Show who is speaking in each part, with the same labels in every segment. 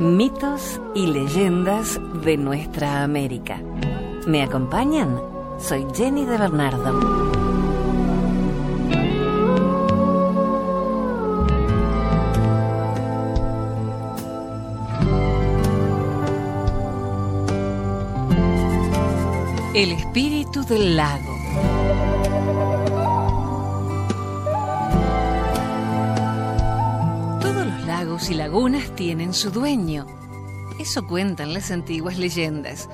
Speaker 1: Mitos y leyendas de nuestra América. ¿Me acompañan? Soy Jenny de Bernardo. El espíritu del lago. Lagos y lagunas tienen su dueño. Eso cuentan las antiguas leyendas.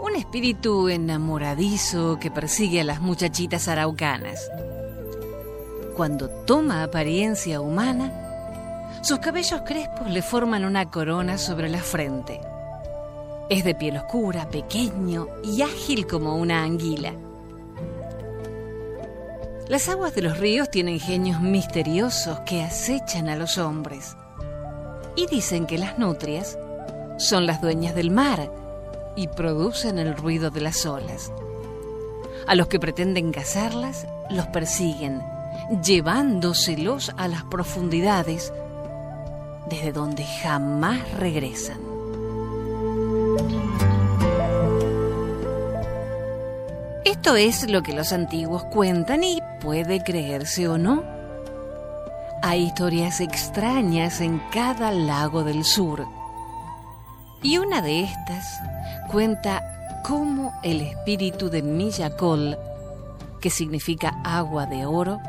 Speaker 1: Un espíritu enamoradizo que persigue a las muchachitas araucanas. Cuando toma apariencia humana, sus cabellos crespos le forman una corona sobre la frente. Es de piel oscura, pequeño y ágil como una anguila. Las aguas de los ríos tienen genios misteriosos que acechan a los hombres. Y dicen que las nutrias son las dueñas del mar y producen el ruido de las olas. A los que pretenden cazarlas los persiguen, llevándoselos a las profundidades desde donde jamás regresan. Esto es lo que los antiguos cuentan y puede creerse o no. Hay historias extrañas en cada lago del sur. Y una de estas cuenta cómo el espíritu de Millacol, que significa agua de oro,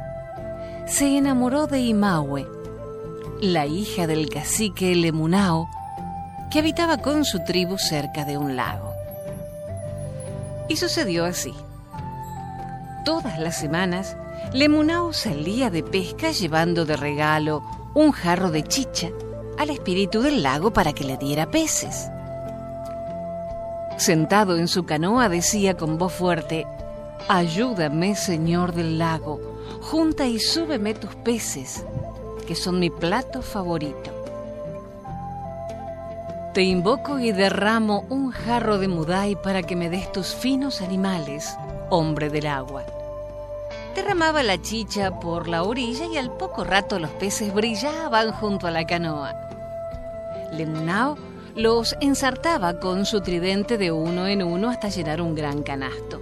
Speaker 1: se enamoró de Imahue, la hija del cacique Lemunao, que habitaba con su tribu cerca de un lago. Y sucedió así. Todas las semanas, Lemunao salía de pesca llevando de regalo un jarro de chicha al espíritu del lago para que le diera peces. Sentado en su canoa decía con voz fuerte, Ayúdame, Señor del lago, junta y súbeme tus peces, que son mi plato favorito. Te invoco y derramo un jarro de mudai para que me des tus finos animales, hombre del agua. Derramaba la chicha por la orilla y al poco rato los peces brillaban junto a la canoa. Lemunao los ensartaba con su tridente de uno en uno hasta llenar un gran canasto.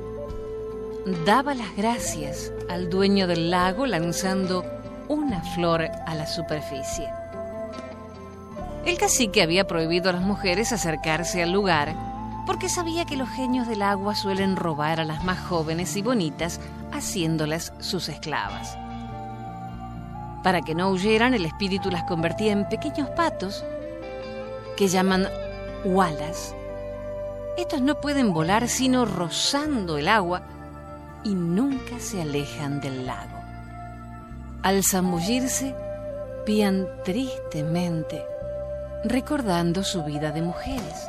Speaker 1: Daba las gracias al dueño del lago lanzando una flor a la superficie. El cacique había prohibido a las mujeres acercarse al lugar porque sabía que los genios del agua suelen robar a las más jóvenes y bonitas haciéndolas sus esclavas. Para que no huyeran, el espíritu las convertía en pequeños patos que llaman walas. Estos no pueden volar sino rozando el agua y nunca se alejan del lago. Al zambullirse, pían tristemente recordando su vida de mujeres.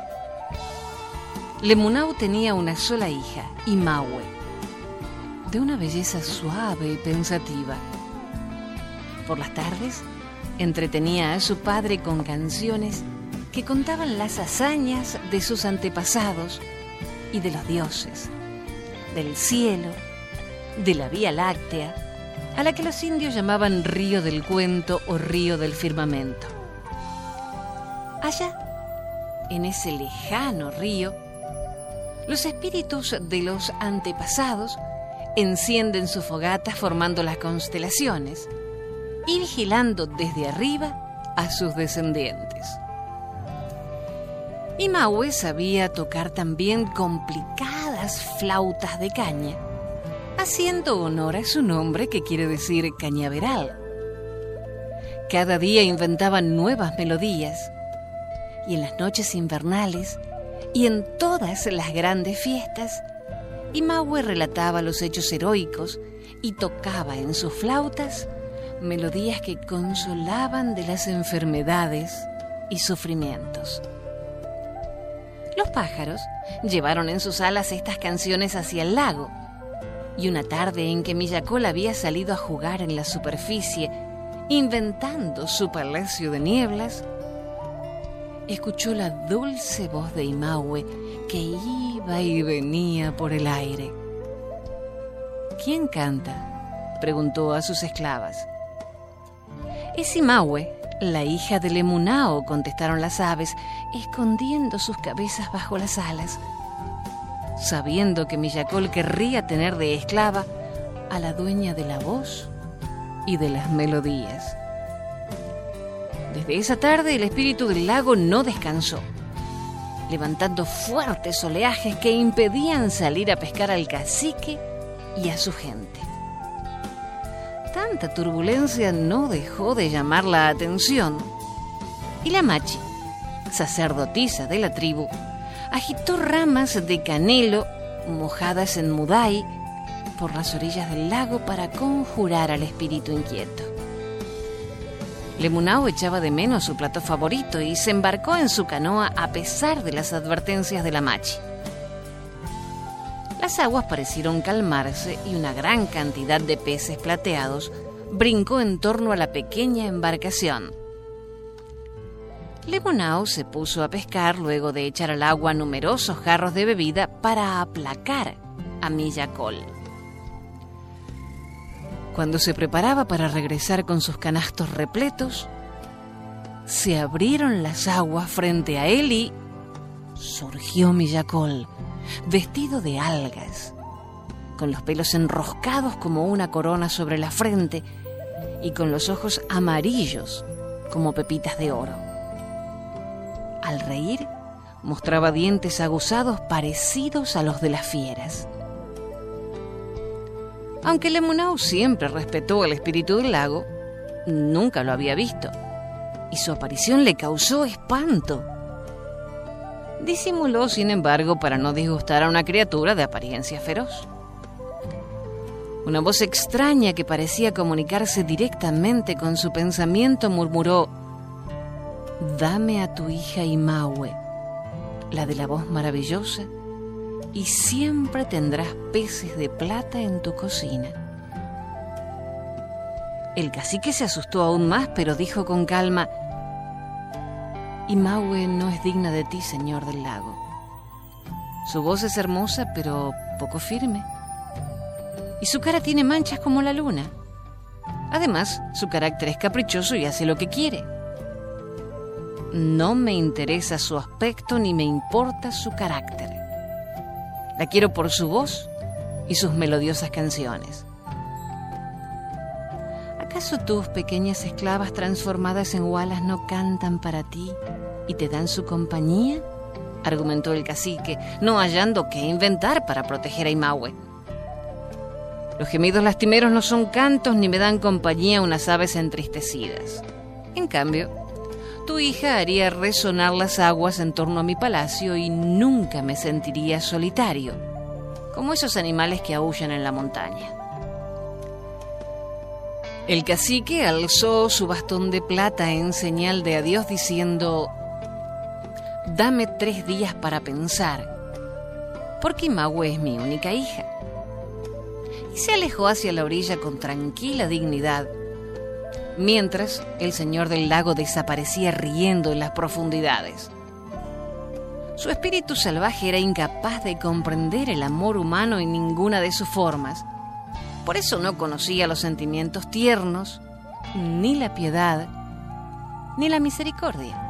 Speaker 1: Lemunau tenía una sola hija, Imahue, de una belleza suave y pensativa. Por las tardes, entretenía a su padre con canciones que contaban las hazañas de sus antepasados y de los dioses, del cielo, de la Vía Láctea, a la que los indios llamaban río del cuento o río del firmamento. Allá, en ese lejano río, los espíritus de los antepasados encienden sus fogatas formando las constelaciones y vigilando desde arriba a sus descendientes. Y Maue sabía tocar también complicadas flautas de caña, haciendo honor a su nombre que quiere decir cañaveral. Cada día inventaban nuevas melodías y en las noches invernales y en todas las grandes fiestas, Imahue relataba los hechos heroicos y tocaba en sus flautas melodías que consolaban de las enfermedades y sufrimientos. Los pájaros llevaron en sus alas estas canciones hacia el lago, y una tarde en que Millacol había salido a jugar en la superficie, inventando su palacio de nieblas, escuchó la dulce voz de Imahue que iba y venía por el aire. ¿Quién canta? preguntó a sus esclavas. Es Imahue, La hija de Lemunao, contestaron las aves, escondiendo sus cabezas bajo las alas. Sabiendo que Millacol querría tener de esclava a la dueña de la voz y de las melodías. Desde esa tarde el espíritu del lago no descansó, levantando fuertes oleajes que impedían salir a pescar al cacique y a su gente. Tanta turbulencia no dejó de llamar la atención y la machi, sacerdotisa de la tribu, agitó ramas de canelo mojadas en mudai por las orillas del lago para conjurar al espíritu inquieto. Lemunao echaba de menos su plato favorito y se embarcó en su canoa a pesar de las advertencias de la machi. Las aguas parecieron calmarse y una gran cantidad de peces plateados brincó en torno a la pequeña embarcación. Lemonao se puso a pescar luego de echar al agua numerosos jarros de bebida para aplacar a Millacol. Cuando se preparaba para regresar con sus canastos repletos, se abrieron las aguas frente a él y surgió Millacol, vestido de algas, con los pelos enroscados como una corona sobre la frente y con los ojos amarillos como pepitas de oro. Al reír, mostraba dientes aguzados parecidos a los de las fieras. Aunque Lemunau siempre respetó el espíritu del lago, nunca lo había visto, y su aparición le causó espanto. Disimuló, sin embargo, para no disgustar a una criatura de apariencia feroz. Una voz extraña que parecía comunicarse directamente con su pensamiento murmuró, Dame a tu hija Imaue, la de la voz maravillosa, y siempre tendrás peces de plata en tu cocina. El cacique se asustó aún más, pero dijo con calma, Imaue no es digna de ti, señor del lago. Su voz es hermosa, pero poco firme. Y su cara tiene manchas como la luna. Además, su carácter es caprichoso y hace lo que quiere. No me interesa su aspecto ni me importa su carácter. La quiero por su voz y sus melodiosas canciones. ¿Acaso tus pequeñas esclavas transformadas en walas no cantan para ti y te dan su compañía? argumentó el cacique, no hallando qué inventar para proteger a Imaue. Los gemidos lastimeros no son cantos ni me dan compañía unas aves entristecidas. En cambio, tu hija haría resonar las aguas en torno a mi palacio y nunca me sentiría solitario, como esos animales que aullan en la montaña. El cacique alzó su bastón de plata en señal de adiós diciendo, Dame tres días para pensar, porque Maue es mi única hija. Y se alejó hacia la orilla con tranquila dignidad, mientras el señor del lago desaparecía riendo en las profundidades. Su espíritu salvaje era incapaz de comprender el amor humano en ninguna de sus formas. Por eso no conocía los sentimientos tiernos, ni la piedad, ni la misericordia.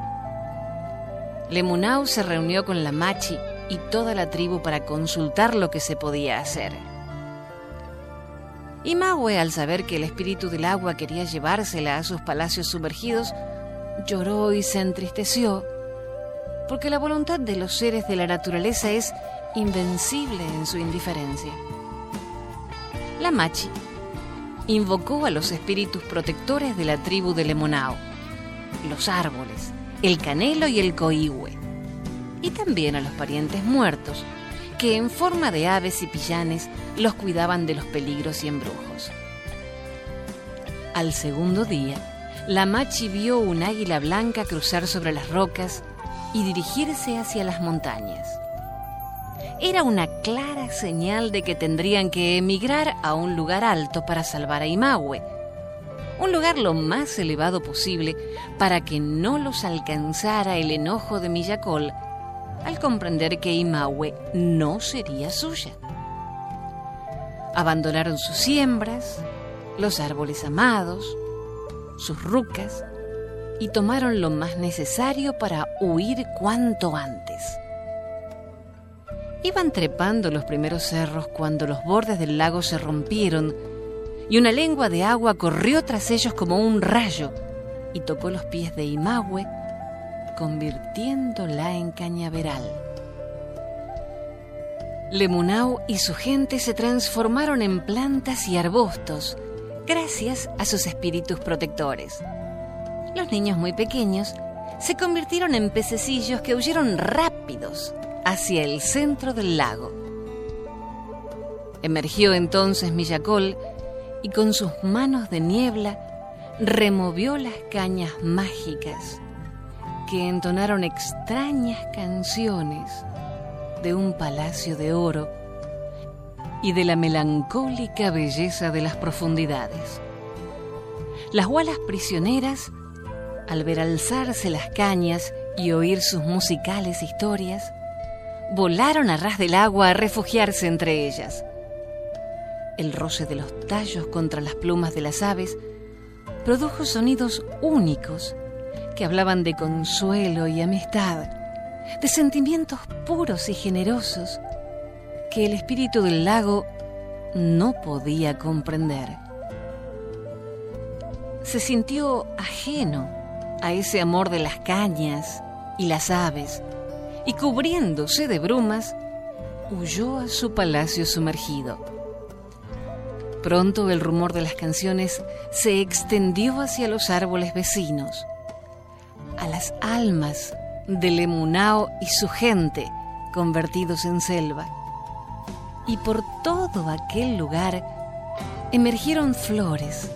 Speaker 1: Lemunau se reunió con la Machi y toda la tribu para consultar lo que se podía hacer. Y al saber que el espíritu del agua quería llevársela a sus palacios sumergidos, lloró y se entristeció, porque la voluntad de los seres de la naturaleza es invencible en su indiferencia. La Machi invocó a los espíritus protectores de la tribu de Lemonao, los árboles, el canelo y el coihue, y también a los parientes muertos, que en forma de aves y pillanes los cuidaban de los peligros y embrujos. Al segundo día, la machi vio un águila blanca cruzar sobre las rocas y dirigirse hacia las montañas. Era una clara señal de que tendrían que emigrar a un lugar alto para salvar a Imaue, un lugar lo más elevado posible para que no los alcanzara el enojo de Millacol al comprender que Imaue no sería suya. Abandonaron sus siembras, los árboles amados, sus rucas, y tomaron lo más necesario para huir cuanto antes. Iban trepando los primeros cerros cuando los bordes del lago se rompieron y una lengua de agua corrió tras ellos como un rayo y tocó los pies de Imahue, convirtiéndola en cañaveral. Lemunau y su gente se transformaron en plantas y arbustos gracias a sus espíritus protectores. Los niños muy pequeños se convirtieron en pececillos que huyeron rápidos hacia el centro del lago. Emergió entonces Millacol y con sus manos de niebla removió las cañas mágicas que entonaron extrañas canciones de un palacio de oro y de la melancólica belleza de las profundidades. Las gualas prisioneras, al ver alzarse las cañas y oír sus musicales historias, volaron a ras del agua a refugiarse entre ellas. El roce de los tallos contra las plumas de las aves produjo sonidos únicos que hablaban de consuelo y amistad de sentimientos puros y generosos que el espíritu del lago no podía comprender. Se sintió ajeno a ese amor de las cañas y las aves y cubriéndose de brumas, huyó a su palacio sumergido. Pronto el rumor de las canciones se extendió hacia los árboles vecinos, a las almas de Lemunao y su gente convertidos en selva. Y por todo aquel lugar emergieron flores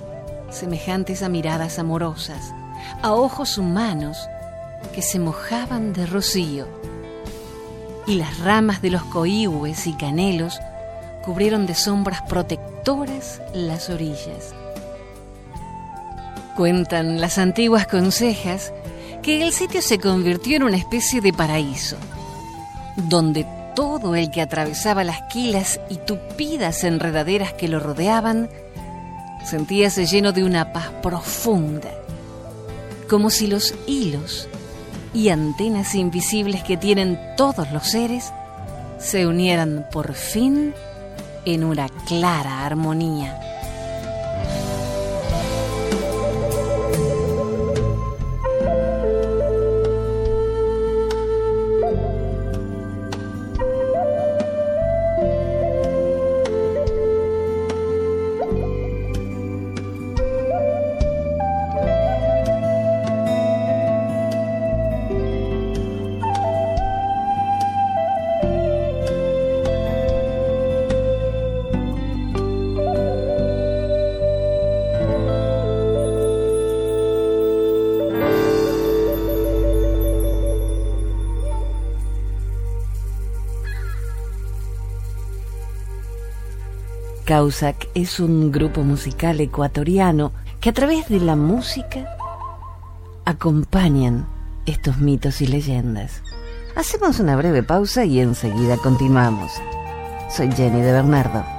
Speaker 1: semejantes a miradas amorosas, a ojos humanos que se mojaban de rocío. Y las ramas de los coíhues y canelos cubrieron de sombras protectoras las orillas. Cuentan las antiguas consejas que el sitio se convirtió en una especie de paraíso, donde todo el que atravesaba las quilas y tupidas enredaderas que lo rodeaban sentíase lleno de una paz profunda, como si los hilos y antenas invisibles que tienen todos los seres se unieran por fin en una clara armonía. Causac es un grupo musical ecuatoriano que a través de la música acompañan estos mitos y leyendas. Hacemos una breve pausa y enseguida continuamos. Soy Jenny de Bernardo.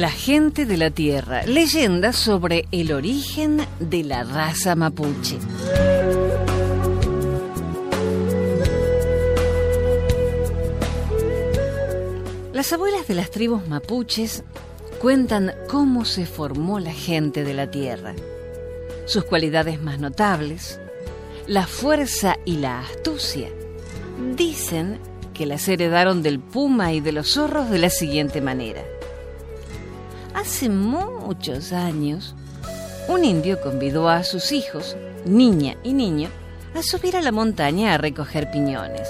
Speaker 1: La gente de la Tierra, leyenda sobre el origen de la raza mapuche. Las abuelas de las tribus mapuches cuentan cómo se formó la gente de la Tierra, sus cualidades más notables, la fuerza y la astucia, dicen que las heredaron del puma y de los zorros de la siguiente manera. Hace muchos años, un indio convidó a sus hijos, niña y niño, a subir a la montaña a recoger piñones.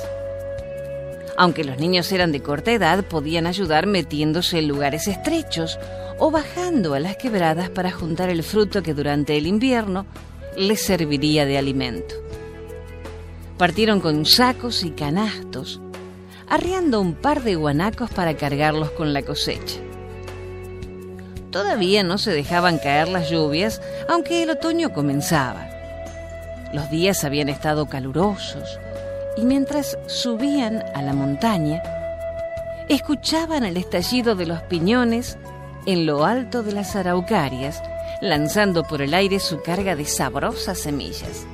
Speaker 1: Aunque los niños eran de corta edad, podían ayudar metiéndose en lugares estrechos o bajando a las quebradas para juntar el fruto que durante el invierno les serviría de alimento. Partieron con sacos y canastos, arriando un par de guanacos para cargarlos con la cosecha. Todavía no se dejaban caer las lluvias, aunque el otoño comenzaba. Los días habían estado calurosos y mientras subían a la montaña, escuchaban el estallido de los piñones en lo alto de las araucarias, lanzando por el aire su carga de sabrosas semillas.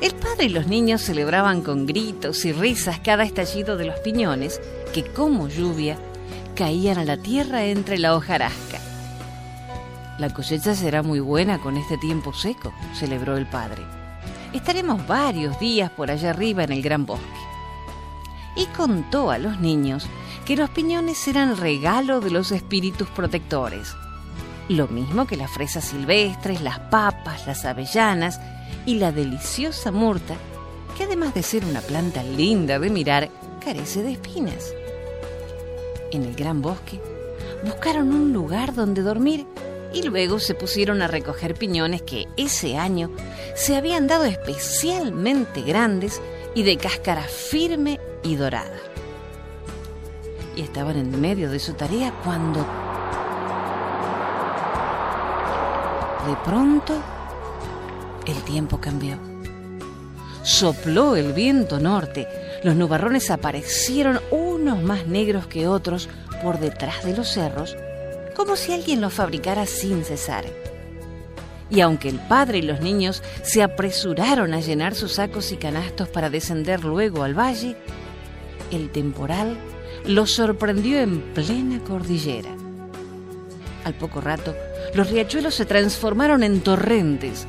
Speaker 1: El padre y los niños celebraban con gritos y risas cada estallido de los piñones, que como lluvia caían a la tierra entre la hojarasca. La cosecha será muy buena con este tiempo seco, celebró el padre. Estaremos varios días por allá arriba en el gran bosque. Y contó a los niños que los piñones eran regalo de los espíritus protectores. Lo mismo que las fresas silvestres, las papas, las avellanas y la deliciosa murta, que además de ser una planta linda de mirar, carece de espinas. En el gran bosque buscaron un lugar donde dormir y luego se pusieron a recoger piñones que ese año se habían dado especialmente grandes y de cáscara firme y dorada. Y estaban en medio de su tarea cuando de pronto el tiempo cambió. Sopló el viento norte, los nubarrones aparecieron unos más negros que otros por detrás de los cerros como si alguien lo fabricara sin cesar. Y aunque el padre y los niños se apresuraron a llenar sus sacos y canastos para descender luego al valle, el temporal los sorprendió en plena cordillera. Al poco rato, los riachuelos se transformaron en torrentes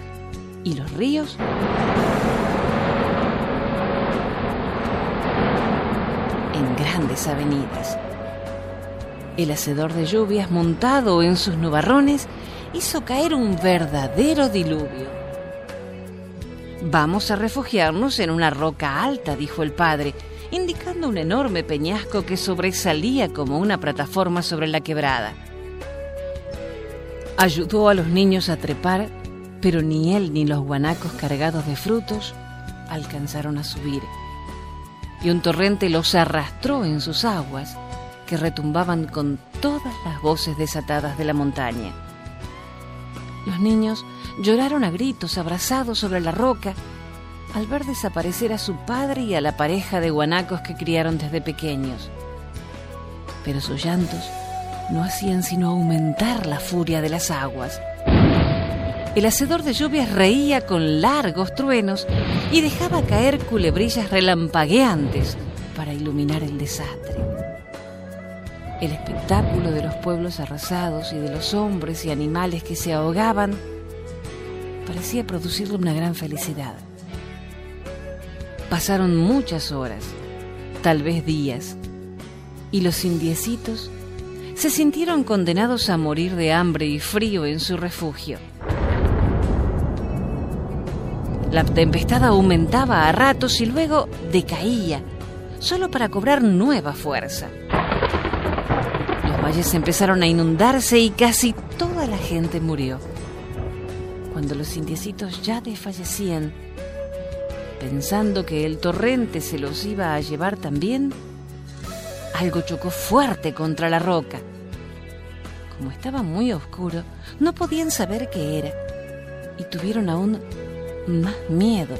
Speaker 1: y los ríos avenidas. El hacedor de lluvias, montado en sus nubarrones, hizo caer un verdadero diluvio. Vamos a refugiarnos en una roca alta, dijo el padre, indicando un enorme peñasco que sobresalía como una plataforma sobre la quebrada. Ayudó a los niños a trepar, pero ni él ni los guanacos cargados de frutos alcanzaron a subir. Y un torrente los arrastró en sus aguas que retumbaban con todas las voces desatadas de la montaña. Los niños lloraron a gritos abrazados sobre la roca al ver desaparecer a su padre y a la pareja de guanacos que criaron desde pequeños. Pero sus llantos no hacían sino aumentar la furia de las aguas. El hacedor de lluvias reía con largos truenos y dejaba caer culebrillas relampagueantes para iluminar el desastre. El espectáculo de los pueblos arrasados y de los hombres y animales que se ahogaban parecía producirle una gran felicidad. Pasaron muchas horas, tal vez días, y los indiecitos se sintieron condenados a morir de hambre y frío en su refugio. La tempestad aumentaba a ratos y luego decaía, solo para cobrar nueva fuerza valles empezaron a inundarse y casi toda la gente murió. Cuando los indiecitos ya desfallecían, pensando que el torrente se los iba a llevar también, algo chocó fuerte contra la roca. Como estaba muy oscuro, no podían saber qué era y tuvieron aún más miedo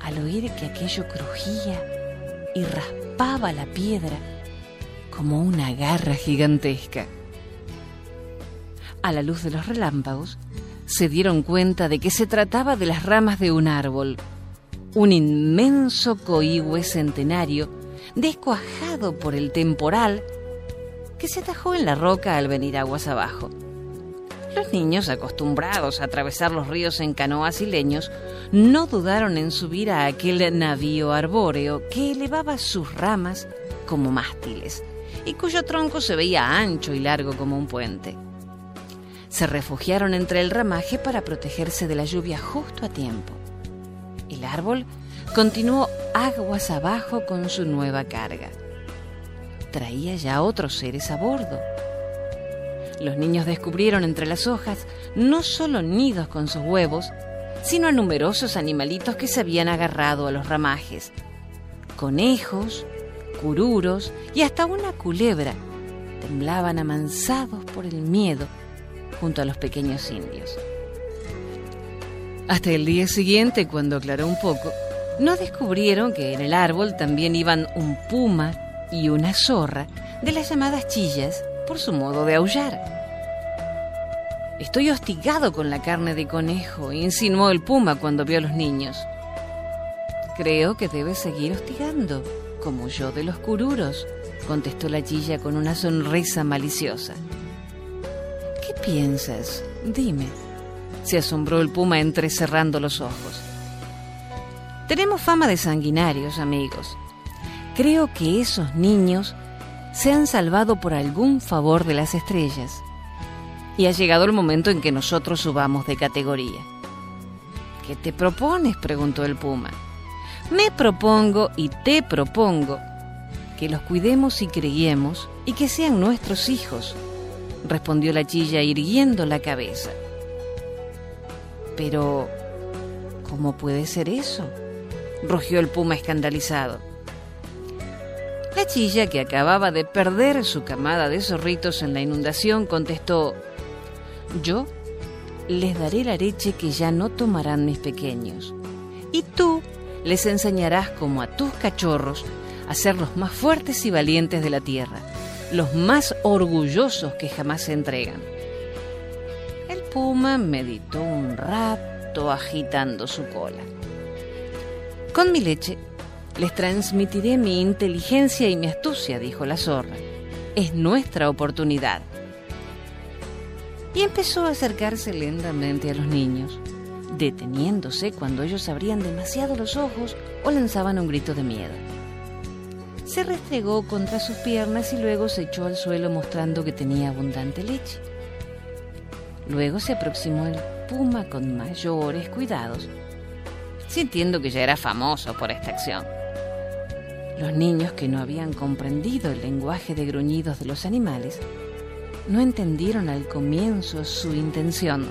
Speaker 1: al oír que aquello crujía y raspaba la piedra como una garra gigantesca. A la luz de los relámpagos, se dieron cuenta de que se trataba de las ramas de un árbol, un inmenso coihue centenario descuajado por el temporal que se atajó en la roca al venir aguas abajo. Los niños, acostumbrados a atravesar los ríos en canoas y leños, no dudaron en subir a aquel navío arbóreo que elevaba sus ramas como mástiles y cuyo tronco se veía ancho y largo como un puente. Se refugiaron entre el ramaje para protegerse de la lluvia justo a tiempo. El árbol continuó aguas abajo con su nueva carga. Traía ya otros seres a bordo. Los niños descubrieron entre las hojas no solo nidos con sus huevos, sino a numerosos animalitos que se habían agarrado a los ramajes. Conejos, cururos y hasta una culebra temblaban amansados por el miedo junto a los pequeños indios. Hasta el día siguiente, cuando aclaró un poco, no descubrieron que en el árbol también iban un puma y una zorra de las llamadas chillas por su modo de aullar. Estoy hostigado con la carne de conejo, insinuó el puma cuando vio a los niños. Creo que debes seguir hostigando, como yo de los cururos, contestó la chilla con una sonrisa maliciosa. ¿Qué piensas? Dime, se asombró el puma entrecerrando los ojos. Tenemos fama de sanguinarios, amigos. Creo que esos niños se han salvado por algún favor de las estrellas. Y ha llegado el momento en que nosotros subamos de categoría. ¿Qué te propones? preguntó el puma. Me propongo y te propongo que los cuidemos y criemos y que sean nuestros hijos, respondió la chilla irguiendo la cabeza. Pero, ¿cómo puede ser eso? rugió el puma escandalizado. La chilla, que acababa de perder su camada de zorritos en la inundación, contestó, Yo les daré la leche que ya no tomarán mis pequeños, y tú les enseñarás como a tus cachorros a ser los más fuertes y valientes de la tierra, los más orgullosos que jamás se entregan. El puma meditó un rato agitando su cola. Con mi leche les transmitiré mi inteligencia y mi astucia, dijo la zorra. Es nuestra oportunidad. Y empezó a acercarse lentamente a los niños, deteniéndose cuando ellos abrían demasiado los ojos o lanzaban un grito de miedo. Se restregó contra sus piernas y luego se echó al suelo mostrando que tenía abundante leche. Luego se aproximó el puma con mayores cuidados, sintiendo que ya era famoso por esta acción. Los niños que no habían comprendido el lenguaje de gruñidos de los animales no entendieron al comienzo su intención.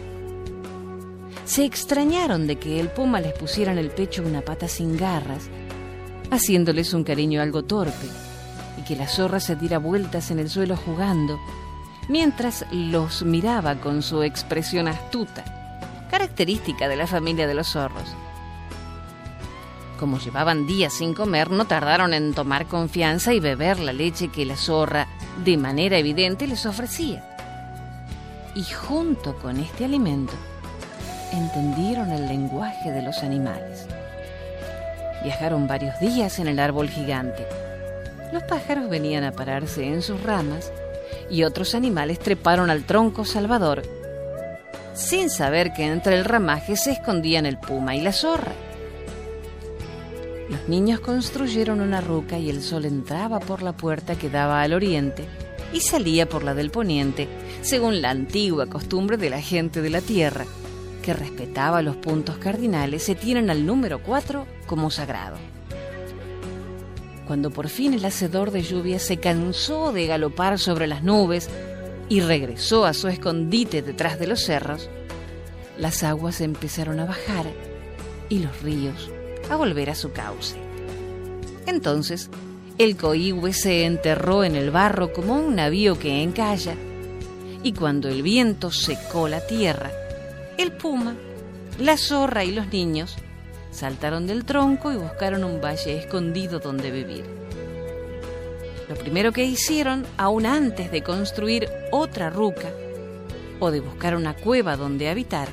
Speaker 1: Se extrañaron de que el puma les pusiera en el pecho una pata sin garras, haciéndoles un cariño algo torpe, y que la zorra se diera vueltas en el suelo jugando, mientras los miraba con su expresión astuta, característica de la familia de los zorros. Como llevaban días sin comer, no tardaron en tomar confianza y beber la leche que la zorra, de manera evidente, les ofrecía. Y junto con este alimento, entendieron el lenguaje de los animales. Viajaron varios días en el árbol gigante. Los pájaros venían a pararse en sus ramas y otros animales treparon al tronco salvador, sin saber que entre el ramaje se escondían el puma y la zorra. Los niños construyeron una ruca y el sol entraba por la puerta que daba al oriente y salía por la del poniente, según la antigua costumbre de la gente de la tierra, que respetaba los puntos cardinales, se tienen al número 4 como sagrado. Cuando por fin el hacedor de lluvia se cansó de galopar sobre las nubes y regresó a su escondite detrás de los cerros, las aguas empezaron a bajar y los ríos a volver a su cauce. Entonces, el coihue se enterró en el barro como un navío que encalla, y cuando el viento secó la tierra, el puma, la zorra y los niños saltaron del tronco y buscaron un valle escondido donde vivir. Lo primero que hicieron, aún antes de construir otra ruca o de buscar una cueva donde habitar,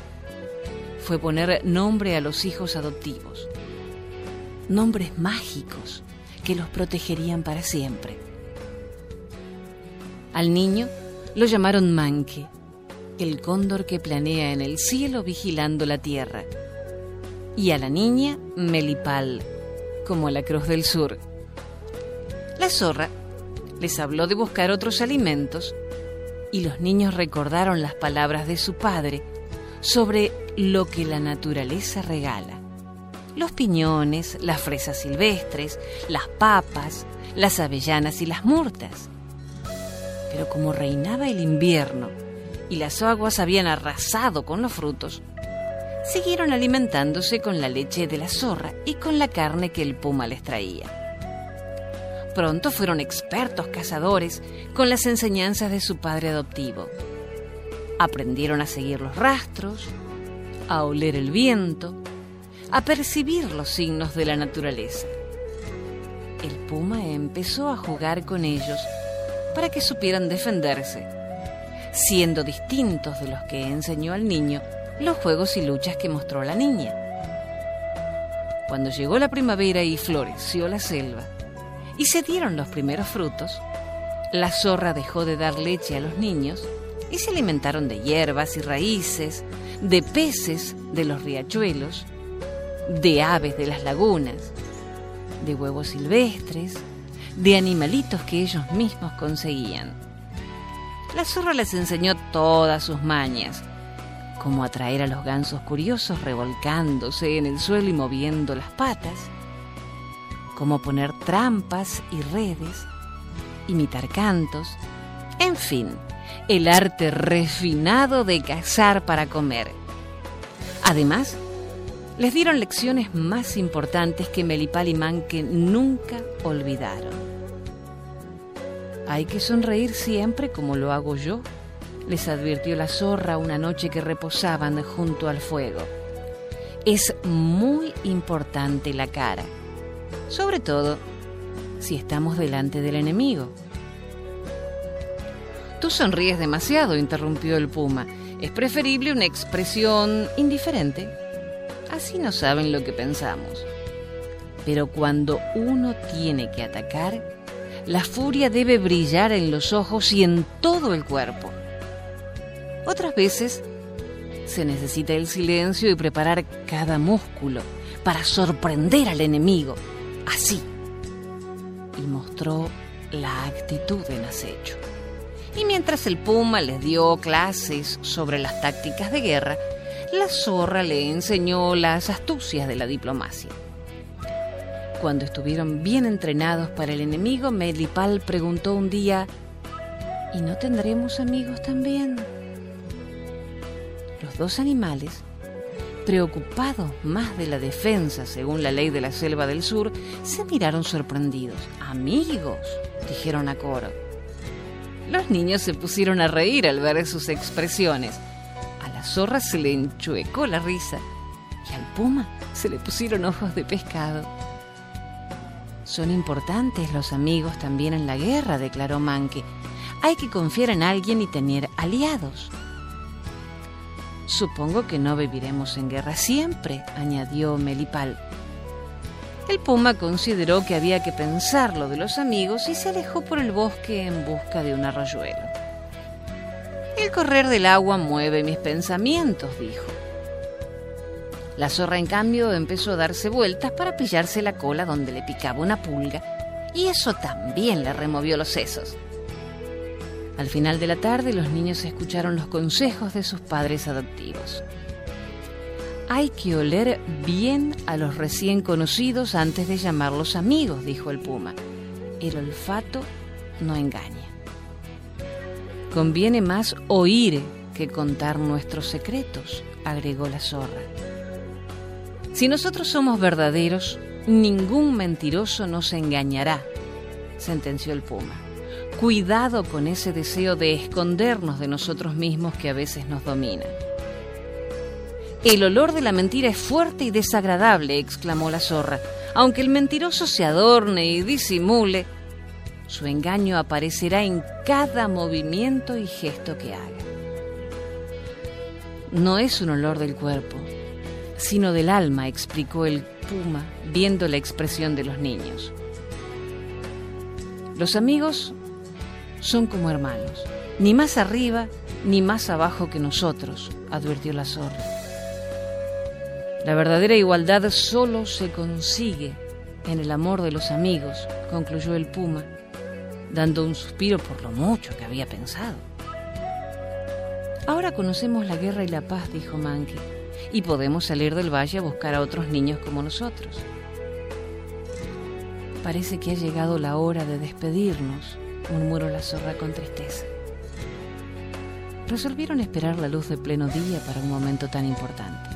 Speaker 1: fue poner nombre a los hijos adoptivos nombres mágicos que los protegerían para siempre. Al niño lo llamaron Manque el cóndor que planea en el cielo vigilando la tierra, y a la niña Melipal, como la Cruz del Sur. La zorra les habló de buscar otros alimentos y los niños recordaron las palabras de su padre sobre lo que la naturaleza regala. Los piñones, las fresas silvestres, las papas, las avellanas y las murtas. Pero como reinaba el invierno y las aguas habían arrasado con los frutos, siguieron alimentándose con la leche de la zorra y con la carne que el puma les traía. Pronto fueron expertos cazadores con las enseñanzas de su padre adoptivo. Aprendieron a seguir los rastros, a oler el viento, a percibir los signos de la naturaleza. El puma empezó a jugar con ellos para que supieran defenderse, siendo distintos de los que enseñó al niño los juegos y luchas que mostró la niña. Cuando llegó la primavera y floreció la selva, y se dieron los primeros frutos, la zorra dejó de dar leche a los niños y se alimentaron de hierbas y raíces, de peces de los riachuelos, de aves de las lagunas, de huevos silvestres, de animalitos que ellos mismos conseguían. La zorra les enseñó todas sus mañas, como atraer a los gansos curiosos revolcándose en el suelo y moviendo las patas, como poner trampas y redes, imitar cantos, en fin, el arte refinado de cazar para comer. Además, les dieron lecciones más importantes que Melipal y Manque nunca olvidaron. Hay que sonreír siempre como lo hago yo, les advirtió la zorra una noche que reposaban junto al fuego. Es muy importante la cara, sobre todo si estamos delante del enemigo. Tú sonríes demasiado, interrumpió el puma. Es preferible una expresión indiferente. Así no saben lo que pensamos. Pero cuando uno tiene que atacar, la furia debe brillar en los ojos y en todo el cuerpo. Otras veces se necesita el silencio y preparar cada músculo para sorprender al enemigo. Así. Y mostró la actitud en acecho. Y mientras el puma les dio clases sobre las tácticas de guerra, la zorra le enseñó las astucias de la diplomacia. Cuando estuvieron bien entrenados para el enemigo, Melipal preguntó un día, ¿y no tendremos amigos también? Los dos animales, preocupados más de la defensa según la ley de la selva del sur, se miraron sorprendidos. Amigos, dijeron a coro. Los niños se pusieron a reír al ver sus expresiones. Zorra se le enchuecó la risa y al puma se le pusieron ojos de pescado. Son importantes los amigos también en la guerra, declaró Manque. Hay que confiar en alguien y tener aliados. Supongo que no viviremos en guerra siempre, añadió Melipal. El puma consideró que había que pensar lo de los amigos y se alejó por el bosque en busca de un arroyuelo. El correr del agua mueve mis pensamientos, dijo. La zorra, en cambio, empezó a darse vueltas para pillarse la cola donde le picaba una pulga, y eso también le removió los sesos. Al final de la tarde, los niños escucharon los consejos de sus padres adoptivos. Hay que oler bien a los recién conocidos antes de llamarlos amigos, dijo el puma. El olfato no engaña. Conviene más oír que contar nuestros secretos, agregó la zorra. Si nosotros somos verdaderos, ningún mentiroso nos engañará, sentenció el puma. Cuidado con ese deseo de escondernos de nosotros mismos que a veces nos domina. El olor de la mentira es fuerte y desagradable, exclamó la zorra. Aunque el mentiroso se adorne y disimule, su engaño aparecerá en cada movimiento y gesto que haga. No es un olor del cuerpo, sino del alma, explicó el puma, viendo la expresión de los niños. Los amigos son como hermanos, ni más arriba ni más abajo que nosotros, advirtió la zorra. La verdadera igualdad solo se consigue en el amor de los amigos, concluyó el puma, dando un suspiro por lo mucho que había pensado. Ahora conocemos la guerra y la paz, dijo Mankey, y podemos salir del valle a buscar a otros niños como nosotros. Parece que ha llegado la hora de despedirnos, murmuró la zorra con tristeza. Resolvieron esperar la luz de pleno día para un momento tan importante.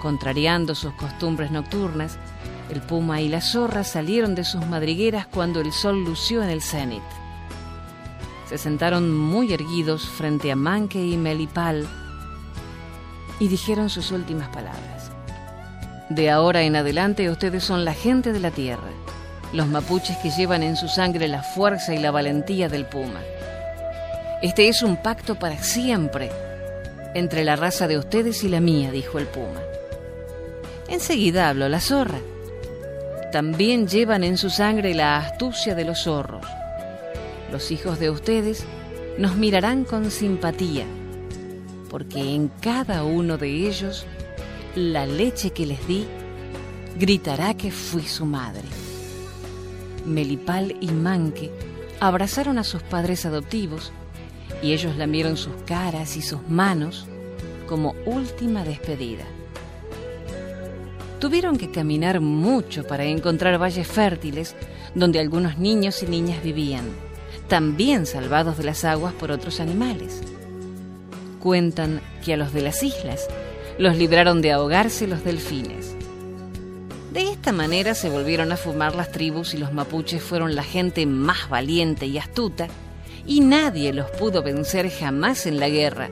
Speaker 1: Contrariando sus costumbres nocturnas, el puma y la zorra salieron de sus madrigueras cuando el sol lució en el cenit. Se sentaron muy erguidos frente a Manque y Melipal y dijeron sus últimas palabras. De ahora en adelante ustedes son la gente de la tierra, los mapuches que llevan en su sangre la fuerza y la valentía del puma. Este es un pacto para siempre entre la raza de ustedes y la mía, dijo el puma. Enseguida habló la zorra. También llevan en su sangre la astucia de los zorros. Los hijos de ustedes nos mirarán con simpatía, porque en cada uno de ellos la leche que les di gritará que fui su madre. Melipal y Manque abrazaron a sus padres adoptivos y ellos lamieron sus caras y sus manos como última despedida. Tuvieron que caminar mucho para encontrar valles fértiles donde algunos niños y niñas vivían, también salvados de las aguas por otros animales. Cuentan que a los de las islas los libraron de ahogarse los delfines. De esta manera se volvieron a fumar las tribus y los mapuches fueron la gente más valiente y astuta y nadie los pudo vencer jamás en la guerra.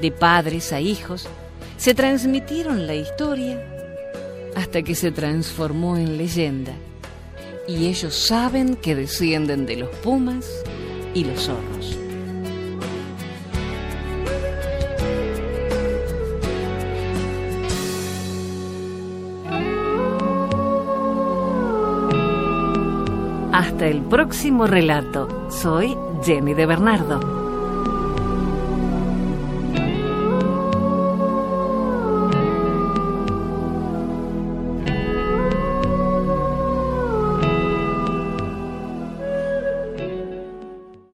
Speaker 1: De padres a hijos se transmitieron la historia hasta que se transformó en leyenda. Y ellos saben que descienden de los pumas y los zorros. Hasta el próximo relato. Soy Jenny de Bernardo.